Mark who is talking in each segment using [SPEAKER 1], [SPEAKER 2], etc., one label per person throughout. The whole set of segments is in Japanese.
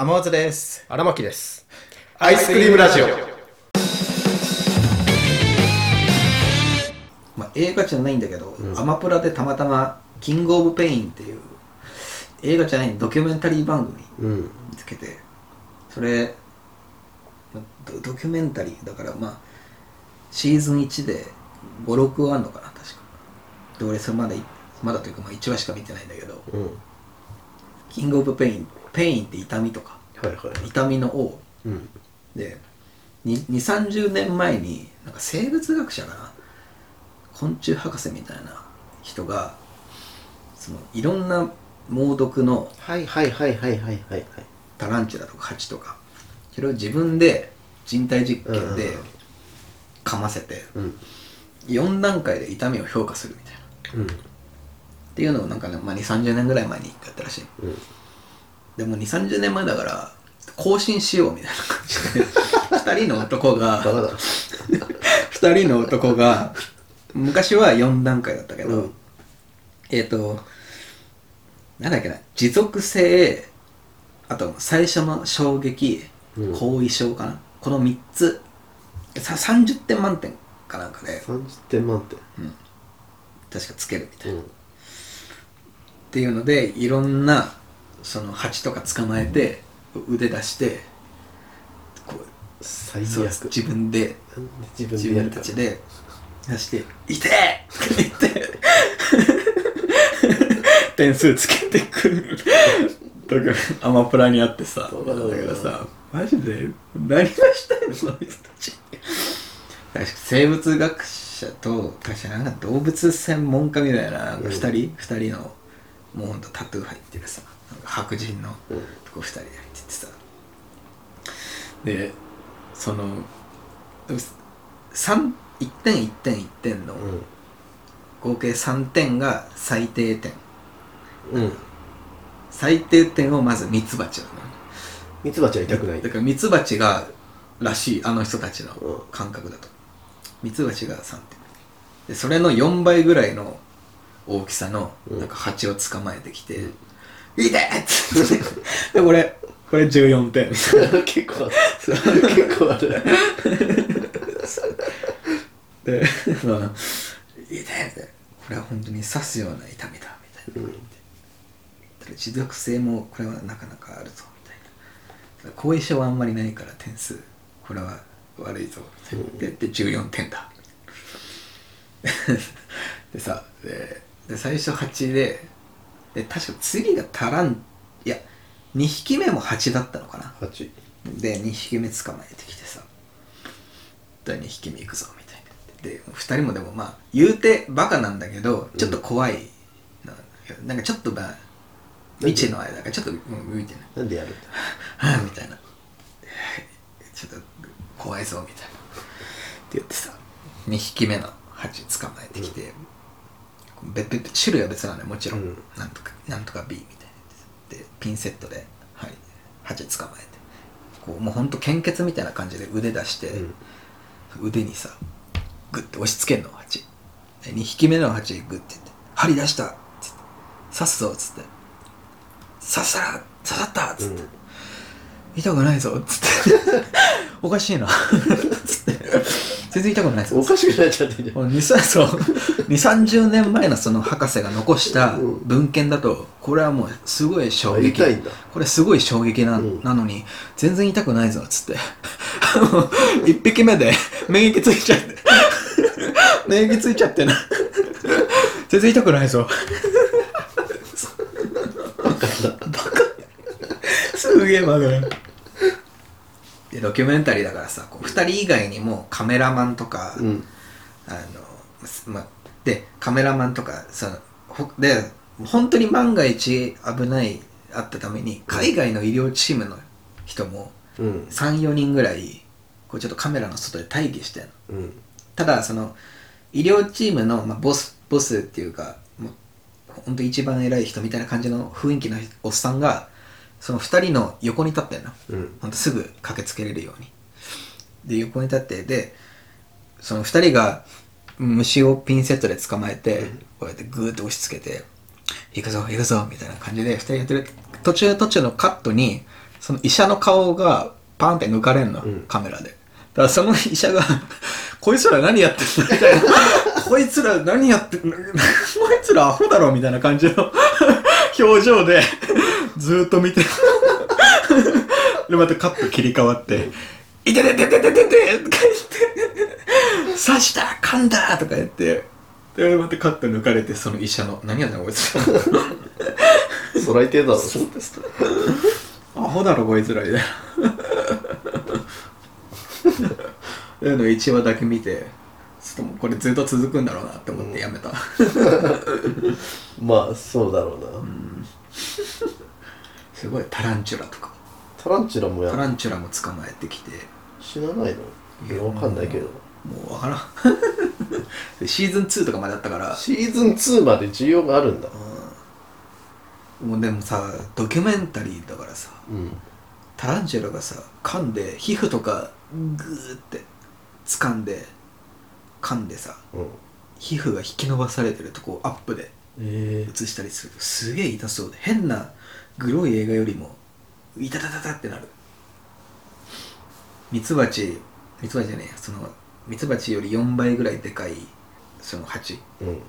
[SPEAKER 1] 天松です。
[SPEAKER 2] 荒牧です。
[SPEAKER 1] アイスクリームラジオ。
[SPEAKER 3] まあ、映画じゃないんだけど、アマプラでたまたま「 King of Pain」っていう映画じゃないドキュメンタリー番組
[SPEAKER 2] うん。
[SPEAKER 3] 見つけてそれまあドドキュメンタリーだからまあシーズン1で56話あんのかな確か。で俺それまだいまだというかまあ1話しか見てないんだけど。
[SPEAKER 2] うん「
[SPEAKER 3] King of Pain」Pain って痛みとか
[SPEAKER 2] はいはい。
[SPEAKER 3] 痛みの王。
[SPEAKER 2] うん。
[SPEAKER 3] で2 3 0年前になんか生物学者かな？昆虫博士みたいな人がそのいろんな猛毒の
[SPEAKER 2] はいはいはいはいはいはい。はい
[SPEAKER 3] タランチュラとかハチとかそれを自分で人体実験で
[SPEAKER 2] うん。
[SPEAKER 3] 噛ませて
[SPEAKER 2] うん。
[SPEAKER 3] 4段階で痛みを評価するみたいな。っ
[SPEAKER 2] うん
[SPEAKER 3] ていうのをなんかね、まあ、2 3 0年ぐらい前にやったらしい。
[SPEAKER 2] うん。
[SPEAKER 3] でも2 3 0年前だから更新しようみたいな感じで。2人の男が
[SPEAKER 2] バカだ。
[SPEAKER 3] 二人の男が 昔は4段階だったけど、
[SPEAKER 2] うん。
[SPEAKER 3] えっ、となんだっけな持続性あと最初の衝撃
[SPEAKER 2] うん。
[SPEAKER 3] 後遺症かな、この3つさ30点満点かなんかで。
[SPEAKER 2] 30点満点。
[SPEAKER 3] 確かつけるみたいな、っ
[SPEAKER 2] うん
[SPEAKER 3] ていうのでいろんなその蜂とか捕まえて腕出してこう
[SPEAKER 2] 最
[SPEAKER 3] そう
[SPEAKER 2] 悪
[SPEAKER 3] 自分で
[SPEAKER 2] 自分
[SPEAKER 3] 自分
[SPEAKER 2] でやるか
[SPEAKER 3] たちで出して「痛え!」って言って 点数つけてくる。とかアマプラにあってさ
[SPEAKER 2] だ
[SPEAKER 3] からさマジで何がしたいのその人たち。生物学者と確かなんか動物専門家みたいななんか2人、二人のもうほんとタトゥー入ってるさなんか白人の
[SPEAKER 2] うん
[SPEAKER 3] とこ2人で入っててさ。でその3 1点1点1点の
[SPEAKER 2] うん。
[SPEAKER 3] 合計3点が最低点。
[SPEAKER 2] うん。
[SPEAKER 3] 最低点をまずミツバチなの
[SPEAKER 2] ミツバチは痛くない。
[SPEAKER 3] だからミツバチがらしいあの人たちの
[SPEAKER 2] うん。
[SPEAKER 3] 感覚だと。ミツバチが3点。でそれの4倍ぐらいの大きさの
[SPEAKER 2] うん。
[SPEAKER 3] なんか蜂を捕まえてきて「いて! 」って言ってでこれこれ14点。
[SPEAKER 2] 結構ある結構ある。
[SPEAKER 3] で「まあいて!」ってこれは本当に刺すような痛みだみたいな。
[SPEAKER 2] うん。
[SPEAKER 3] 持続性もこれはなかなかあるぞみたいな。後遺症はあんまりないから点数これは悪いぞみたいな。でで14点だ。でさでで最初8でで確か次がタランいや2匹目も8だったのかな。
[SPEAKER 2] 8
[SPEAKER 3] で2匹目捕まえてきてさ。第2匹目行くぞみたいな。で2人もでもまあ言うてバカなんだけどちょっと怖いな,、なんかちょっとまあ未知の間がちょっともう向いてない。
[SPEAKER 2] なんでやるんだ
[SPEAKER 3] みたいな。ちょっと怖いぞみたいな。って言ってさ2匹目のハチ捕まえてきて、別々種類は別なのよ。もちろん、
[SPEAKER 2] うん。
[SPEAKER 3] なんとかなんとか B みたいなでピンセットで、はい、ハチ捕まえて。こうもうほんと献血みたいな感じで腕出して、
[SPEAKER 2] うん。
[SPEAKER 3] 腕にさグッて押し付けんのハチで2匹目のハチグッて言って「針出した!」っつって「刺すぞ」っつって「刺したら刺さった!」っつって、
[SPEAKER 2] うん
[SPEAKER 3] 痛くないぞっつって。おかしいな。つって全然痛くないぞ
[SPEAKER 2] おかしくなっちゃってんじゃん。
[SPEAKER 3] 2 3 0年前のその博士が残した
[SPEAKER 2] うん。
[SPEAKER 3] 文献だとこれはもうすごい衝撃。
[SPEAKER 2] 痛いんだ。
[SPEAKER 3] これすごい衝撃な,、
[SPEAKER 2] うん。
[SPEAKER 3] なのに全然痛くないぞっつって。もう1匹目で免疫ついちゃって。免疫ついちゃってな。全然痛くないぞ。すげえバカだでドキュメンタリーだからさこう2人以外にもカメラマンとか、
[SPEAKER 2] うん。
[SPEAKER 3] あのまでカメラマンとかそのほで本当に万が一危ないあったために海外の医療チームの人も
[SPEAKER 2] うん。
[SPEAKER 3] 34人ぐらいこうちょっとカメラの外で待機してんの。
[SPEAKER 2] うん。
[SPEAKER 3] ただその医療チームの、まあ、ボスボスっていうかもう本当一番偉い人みたいな感じの雰囲気のおっさんがその2人の横に立ってんの
[SPEAKER 2] うん。
[SPEAKER 3] ほんとすぐ駆けつけれるように。で横に立ってでその2人が虫をピンセットで捕まえて、こうやってグーッと押し付けて「行くぞ行くぞ」みたいな感じで2人やってる。途中途中のカットにそその医者の顔がパンって抜かれんの、
[SPEAKER 2] うん。
[SPEAKER 3] カメラで。だからその医者が こいつら何やってんの？みたいな。こいつら何やってんの？こいつらアホだろ？みたいな感じの表情でずーっと見て。でまたカット切り替わって「いててててててて!」とか言って「刺した噛んだ!」とか言って。でまたカット抜かれてその医者の「何やってんの こいつら」
[SPEAKER 2] そらいてえだろ。
[SPEAKER 3] アホだろこいつらみたいな。そういうの1話だけ見てちょっともうこれずっと続くんだろうなって思ってやめた、
[SPEAKER 2] まあそうだろうな、
[SPEAKER 3] すごいタランチュラとか。
[SPEAKER 2] タランチュラもや
[SPEAKER 3] タランチュラも捕まえてきて。
[SPEAKER 2] 死なないの？いやわかんないけど。
[SPEAKER 3] もうわからん。で シーズン2とかまであったから。
[SPEAKER 2] シーズン2まで需要があるんだ。
[SPEAKER 3] もうでもさドキュメンタリーだからさ
[SPEAKER 2] うん。
[SPEAKER 3] タランチュラがさ噛んで皮膚とかグーって掴んで噛んでさ
[SPEAKER 2] うん。
[SPEAKER 3] 皮膚が引き伸ばされてるとこをアップで
[SPEAKER 2] ええ
[SPEAKER 3] 映したりするとすげえ痛そうで変なグロい映画よりも痛たたたってなる。ミツバチミツバチじゃねえや。そのミツバチより4倍ぐらいでかいその蜂。
[SPEAKER 2] うん。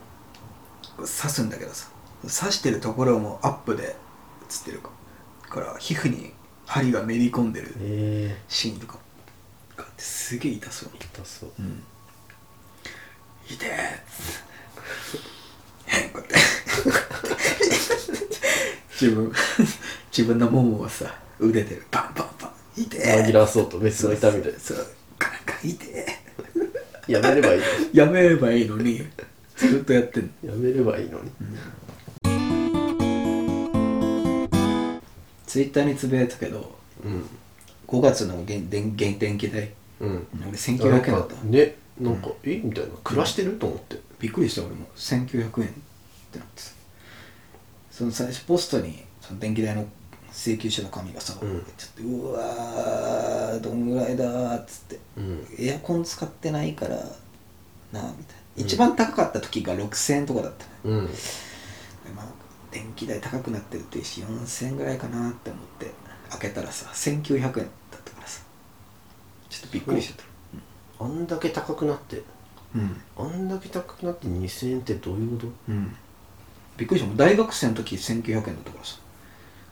[SPEAKER 3] 刺すんだけどさ。刺してるところもアップで映ってるか。ら皮膚に針がめり込んでる
[SPEAKER 2] え
[SPEAKER 3] シーンとか。があってすげえ痛そう。
[SPEAKER 2] 痛そう。
[SPEAKER 3] うん。痛えこうやって自分。自分のももをさ腕でパンパンパン痛え
[SPEAKER 2] 紛らわそうと別の痛みで
[SPEAKER 3] そうカンカン痛え
[SPEAKER 2] やめればいい
[SPEAKER 3] やめればいいのに。ずっとやってんの。
[SPEAKER 2] やめればいいのに。
[SPEAKER 3] ツイッターにつぶやいたけど
[SPEAKER 2] うん。
[SPEAKER 3] 5月の電電電電気代。
[SPEAKER 2] うん。
[SPEAKER 3] 俺1900円だった。
[SPEAKER 2] ねなんか、えみたいな。暮らしてる？と思って。
[SPEAKER 3] びっくりした俺も。1900円ってなってさその最初ポストにその電気代の請求書の紙がさ、
[SPEAKER 2] うん。
[SPEAKER 3] ちょっとうわーどんぐらいだーっつって
[SPEAKER 2] うん。
[SPEAKER 3] エアコン使ってないからなあみたいな、
[SPEAKER 2] うん
[SPEAKER 3] 一番高かった時が6000円とかだったね
[SPEAKER 2] うん。
[SPEAKER 3] でまあ電気代高くなってるっていうし4000円ぐらいかなって思って開けたらさ1900円だったからさ。ちょっとびっくりしちゃった。
[SPEAKER 2] あんだけ高くなって。
[SPEAKER 3] うん。
[SPEAKER 2] あんだけ高くなって2000円ってどういうこと？
[SPEAKER 3] うんびっくりした。大学生の時1900円だったからさ。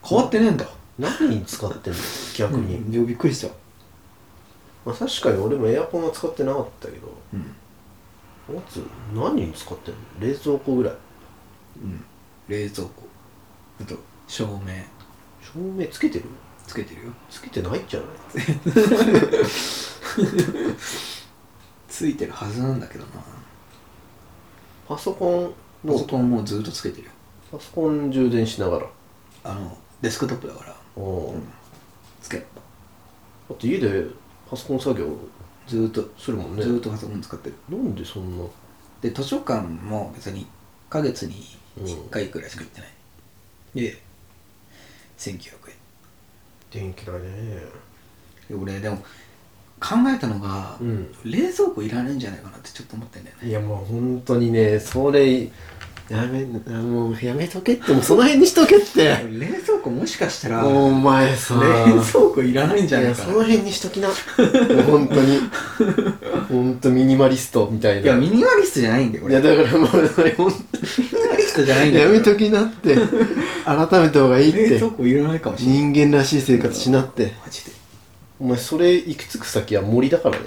[SPEAKER 3] 変わってねえんだ。
[SPEAKER 2] 何に使ってんの？逆に、
[SPEAKER 3] うん、いやびっくりした
[SPEAKER 2] まあ、確かに俺もエアコンは使ってなかったけど。
[SPEAKER 3] うん。
[SPEAKER 2] おつ何に使ってんの？冷蔵庫ぐらい。
[SPEAKER 3] うん。冷蔵庫。あと照明。
[SPEAKER 2] 照明つけてる？
[SPEAKER 3] つけてるよ。
[SPEAKER 2] つけてないんじゃない？
[SPEAKER 3] ついてるはずなんだけどな。
[SPEAKER 2] パソコンの
[SPEAKER 3] パソコンもうずっとつけてるよ。
[SPEAKER 2] パソコン充電しながら。
[SPEAKER 3] あのデスクトップだから。
[SPEAKER 2] おお、
[SPEAKER 3] うん。つける。
[SPEAKER 2] だって家でパソコン作業。
[SPEAKER 3] ずーっと
[SPEAKER 2] するもんね。
[SPEAKER 3] ずーっとパソコン使ってる。
[SPEAKER 2] なんでそんな。
[SPEAKER 3] で図書館も別に1ヶ月に
[SPEAKER 2] うん。
[SPEAKER 3] 1回くらいしか行ってない、で1900円。
[SPEAKER 2] 電気代ね。
[SPEAKER 3] で俺でも考えたのが、
[SPEAKER 2] うん。
[SPEAKER 3] 冷蔵庫いらないんじゃないかなってちょっと思ってんだよね。
[SPEAKER 2] いやもう本当にねそれやめもうやめとけってもうその辺にしとけって。
[SPEAKER 3] 冷蔵庫もしかしたら
[SPEAKER 2] お前さ
[SPEAKER 3] 冷蔵庫いらないんじゃ
[SPEAKER 2] い
[SPEAKER 3] ないかな。
[SPEAKER 2] やその辺にしときな。本当に。本当ミニマリストみたいな。い
[SPEAKER 3] やミニマリストじゃないんだよ俺
[SPEAKER 2] いやだからもうそれ本
[SPEAKER 3] ミニマリストじゃないんだよ
[SPEAKER 2] 当やめときなって。改めた方がいいって。
[SPEAKER 3] 冷蔵庫いらないかもしれない。
[SPEAKER 2] 人間らしい生活しなって。
[SPEAKER 3] マジで
[SPEAKER 2] お前それ行くつく先は森だからね。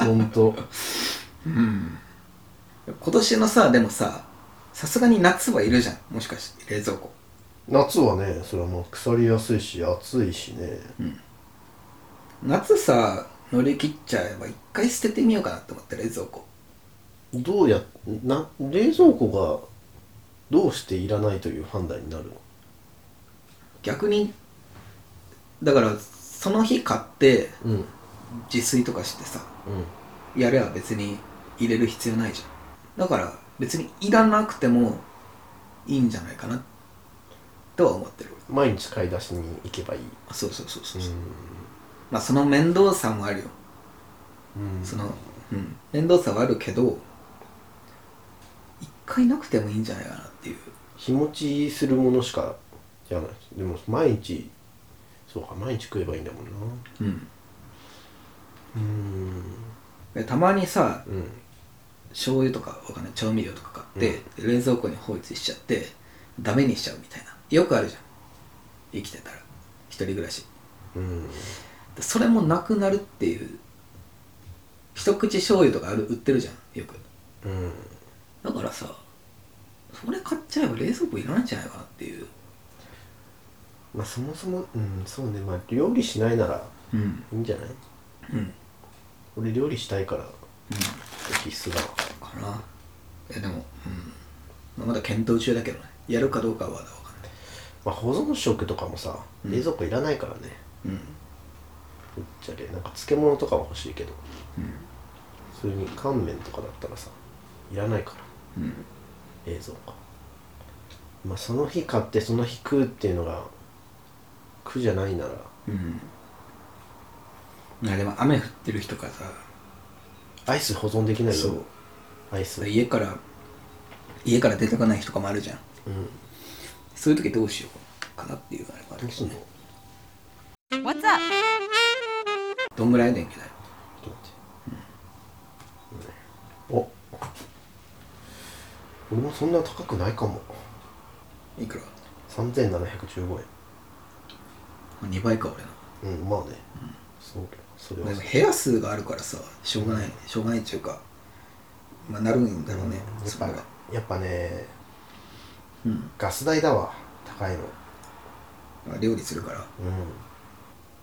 [SPEAKER 2] 本当
[SPEAKER 3] うん。今年のさでもささすがに夏はいるじゃん。もしかして冷蔵庫。
[SPEAKER 2] 夏はねそれはもう腐りやすいし暑いしね。
[SPEAKER 3] 夏さ乗り切っちゃえば一回捨ててみようかなって思って冷蔵庫。
[SPEAKER 2] どうやな冷蔵庫がどうしていらないという判断になるの？
[SPEAKER 3] 逆にだからその日買って
[SPEAKER 2] うん。うん
[SPEAKER 3] 自炊とかしてさやれば別に入れる必要ないじゃん。だから別にいらなくてもいいんじゃないかなとは思ってる。
[SPEAKER 2] 毎日買い出しに行けばいい。
[SPEAKER 3] あそうそうそうそう、
[SPEAKER 2] う
[SPEAKER 3] まあその面倒さもあるよ。
[SPEAKER 2] ん。
[SPEAKER 3] その、うん、面倒さはあるけど一回なくてもいいんじゃないかなっていう。
[SPEAKER 2] 日持ちするものしかじゃない。でも毎日そうか毎日食えばいいんだもんな。
[SPEAKER 3] うん。
[SPEAKER 2] うん。
[SPEAKER 3] でたまにさ
[SPEAKER 2] うん。
[SPEAKER 3] 醤油とかわかんない？調味料とか買って、冷蔵庫に放置しちゃってダメにしちゃうみたいな。よくあるじゃん。生きてたら。一人暮らし。
[SPEAKER 2] うん。
[SPEAKER 3] でそれもなくなるっていう一口醤油とかある売ってるじゃん。よく。
[SPEAKER 2] うん。
[SPEAKER 3] だからさそれ買っちゃえば冷蔵庫いらないんじゃないかなっていう
[SPEAKER 2] まあそもそもうんそうね。まあ料理しないなら
[SPEAKER 3] うん。
[SPEAKER 2] いいんじゃない？
[SPEAKER 3] うん。
[SPEAKER 2] 俺料理したいから必須だわ
[SPEAKER 3] かなえでもうん。まあまだ検討中だけどね。やるかどうかはまだわかんない。
[SPEAKER 2] まあ保存食とかもさ
[SPEAKER 3] うん。
[SPEAKER 2] 冷蔵庫いらないからね。
[SPEAKER 3] うん。
[SPEAKER 2] ぶっちゃけなんか漬物とかは欲しいけど。
[SPEAKER 3] うん。
[SPEAKER 2] 普通に乾麺とかだったらさいらないから。
[SPEAKER 3] うん。
[SPEAKER 2] 冷蔵庫。まあその日買ってその日食うっていうのが苦じゃないなら。
[SPEAKER 3] うん。いやでも雨降ってる日とかさ
[SPEAKER 2] アイス保存できないよ。
[SPEAKER 3] そう。
[SPEAKER 2] アイス。
[SPEAKER 3] 家から家から出てかない日とかもあるじゃん。
[SPEAKER 2] うん。
[SPEAKER 3] そういう時どうしようかなっていうあれもあるけど
[SPEAKER 2] どうすんの
[SPEAKER 3] ね
[SPEAKER 4] What's up?
[SPEAKER 3] どんぐらい電気代
[SPEAKER 2] ちょっと待って、うん。お。俺もそんな高くないかも。
[SPEAKER 3] いくら
[SPEAKER 2] ？3715円
[SPEAKER 3] 2倍か俺の。
[SPEAKER 2] うんまあね、そうそれは。
[SPEAKER 3] でも部屋数があるからさしょうがない、しょうがないっていうかまあなるんだろうね、
[SPEAKER 2] やっぱやっぱね
[SPEAKER 3] うん。
[SPEAKER 2] ガス代だわ高いの。
[SPEAKER 3] あ料理するから。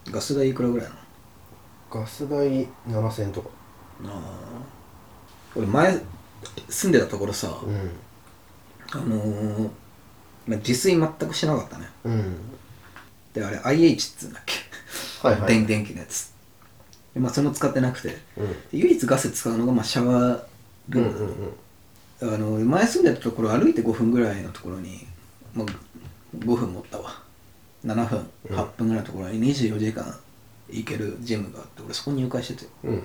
[SPEAKER 2] うん。
[SPEAKER 3] ガス代いくらぐらいな
[SPEAKER 2] ガス代7000円とか。
[SPEAKER 3] のああ俺前住んでたところさ、
[SPEAKER 2] うん。
[SPEAKER 3] あのーまあ、自炊全くしなかったね。
[SPEAKER 2] うん
[SPEAKER 3] であれ IH っつうんだっけ、
[SPEAKER 2] はいはい。
[SPEAKER 3] 電電気のやつ。でまあそれも使ってなくて。で
[SPEAKER 2] うん。
[SPEAKER 3] 唯一ガス使うのがまあシャワールーム、
[SPEAKER 2] うんうんうん。
[SPEAKER 3] あの前住んでたところ歩いて5分ぐらいのところに、まあ、5分持ったわ。7分
[SPEAKER 2] うん。
[SPEAKER 3] 8分ぐらいのところに24時間行けるジムがあって俺そこに入会してて。
[SPEAKER 2] うん。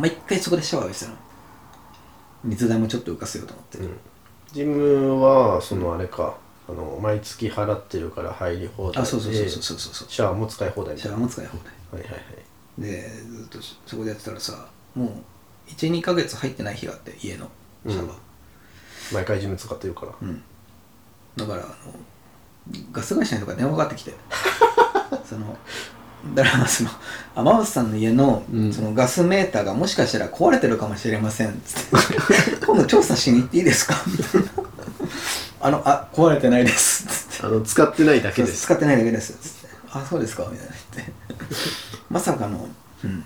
[SPEAKER 3] 毎回そこでシャワー浴びてたの。水代もちょっと浮かせようと思って、
[SPEAKER 2] うん。ジムはそのあれかあの毎月払ってるから入り放題で
[SPEAKER 3] あそうそうそうそうそうそう。
[SPEAKER 2] シャワーも使い放題み
[SPEAKER 3] シャ
[SPEAKER 2] たいな。
[SPEAKER 3] ワーも使い放題
[SPEAKER 2] はいはいはい。
[SPEAKER 3] でずっとそこでやってたらさもう12ヶ月入ってない日があって家のシャワー、
[SPEAKER 2] 毎回ジム使ってるから。
[SPEAKER 3] うん。だからあのガス会社にとか電話かかってきて。そのだからその天松さんの家の,、
[SPEAKER 2] うん。
[SPEAKER 3] そのガスメーターがもしかしたら壊れてるかもしれません。つって。今度調査しに行っていいですか？みたいなあのあ壊れてないです。つって
[SPEAKER 2] あの使ってないだけです。
[SPEAKER 3] 使ってないだけです。つってあそうですか？みたいな。言ってまさかの、うん、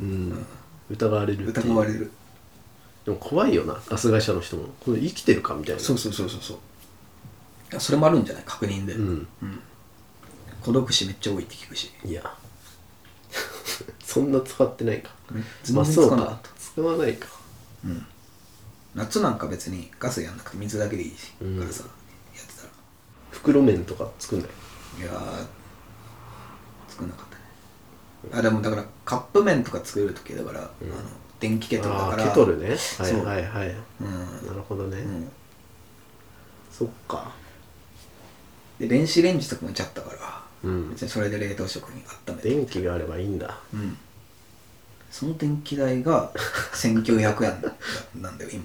[SPEAKER 2] うん。疑われるっていう。
[SPEAKER 3] 疑われる。
[SPEAKER 2] でも怖いよな。ガス会社の人も。これ生きてるかみたいな。
[SPEAKER 3] そうそうそうそうそう。いやそれもあるんじゃない？確認で、
[SPEAKER 2] うん。
[SPEAKER 3] 孤独死めっちゃ多いって聞くし。
[SPEAKER 2] いや。そんな使ってないか。
[SPEAKER 3] 全然
[SPEAKER 2] まあそうか
[SPEAKER 3] 使わなかった。
[SPEAKER 2] 使わないか
[SPEAKER 3] 夏なんか別にガスやんなくて水だけでいいし、
[SPEAKER 2] うん。
[SPEAKER 3] からさやってたら。
[SPEAKER 2] 袋麺とか作んない？
[SPEAKER 3] いやー作んなかったね。あでもだからカップ麺とか作る時だから、あの電気ケトルだから
[SPEAKER 2] ああケトルね。はい
[SPEAKER 3] そう。
[SPEAKER 2] はいはい。
[SPEAKER 3] うん。
[SPEAKER 2] なるほどね、
[SPEAKER 3] うん。
[SPEAKER 2] そっか。
[SPEAKER 3] で電子レンジとかもちゃったから、
[SPEAKER 2] うん。
[SPEAKER 3] 別にそれで冷凍食品温めて。
[SPEAKER 2] 電気があればいいんだ。
[SPEAKER 3] うん。その電気代が 1900円なんだよ今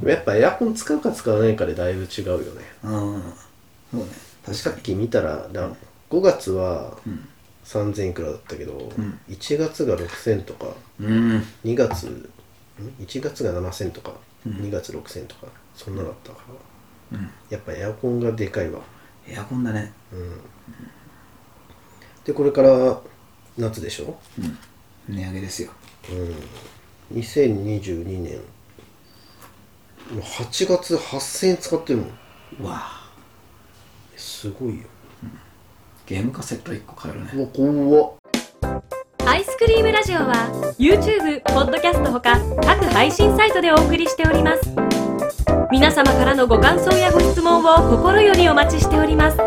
[SPEAKER 2] でもやっぱエアコン使うか使わないかでだいぶ違うよね。
[SPEAKER 3] うん。そうね。確か
[SPEAKER 2] さっき見たらだ5月は
[SPEAKER 3] うん。
[SPEAKER 2] 3000いくらだったけど、
[SPEAKER 3] ん。
[SPEAKER 2] 1月が6000とか
[SPEAKER 3] うん。
[SPEAKER 2] 2月ん？1月が7000とか、2月6000とかそんなだったから、
[SPEAKER 3] うん。
[SPEAKER 2] やっぱエアコンがでかいわ。
[SPEAKER 3] エアコンだね。
[SPEAKER 2] うん。でこれから夏でしょ？
[SPEAKER 3] うん。値上げですよ。
[SPEAKER 2] うん。2022年8月8000円使ってるもん
[SPEAKER 3] うわあ。
[SPEAKER 2] すごいよ。
[SPEAKER 3] ゲームカセット1個買えるね。
[SPEAKER 2] うわ怖っ。
[SPEAKER 4] アイスクリームラジオは YouTube、ポッドキャストほか各配信サイトでお送りしております。皆様からのご感想やご質問を心よりお待ちしております